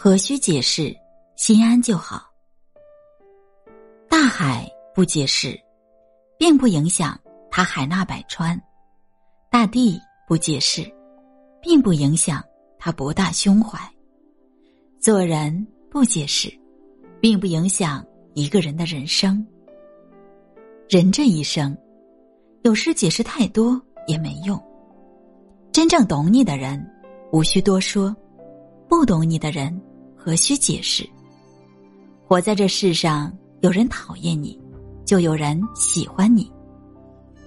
何须解释？心安就好。大海不解释，并不影响它海纳百川；大地不解释，并不影响它博大胸怀。做人不解释，并不影响一个人的人生。人这一生，有时解释太多也没用。真正懂你的人，无需多说；不懂你的人，何须解释？活在这世上，有人讨厌你，就有人喜欢你；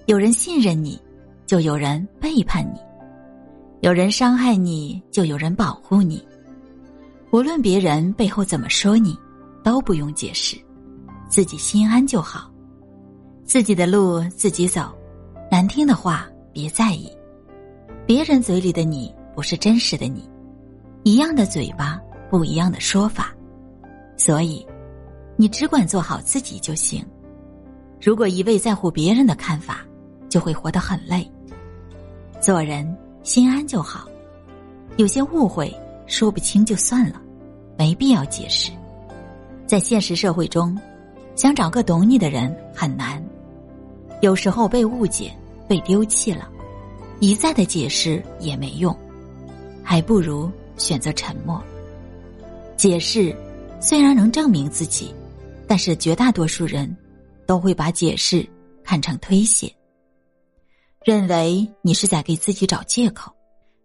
有人信任你，就有人背叛你；有人伤害你，就有人保护你。无论别人背后怎么说你，都不用解释，自己心安就好。自己的路自己走，难听的话别在意。别人嘴里的你不是真实的你，一样的嘴巴，不一样的说法。所以，你只管做好自己就行。如果一味在乎别人的看法，就会活得很累。做人心安就好，有些误会说不清就算了，没必要解释。在现实社会中，想找个懂你的人很难。有时候被误解、被丢弃了。一再的解释也没用，还不如选择沉默。解释虽然能证明自己，但是绝大多数人都会把解释看成推卸，认为你是在给自己找借口，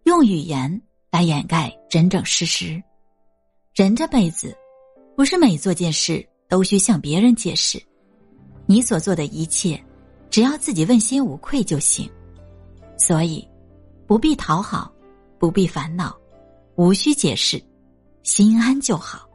用语言来掩盖真正事实。人这辈子，不是每做件事都需向别人解释，你所做的一切，只要自己问心无愧就行。所以，不必讨好，不必烦恼，无需解释，心安就好。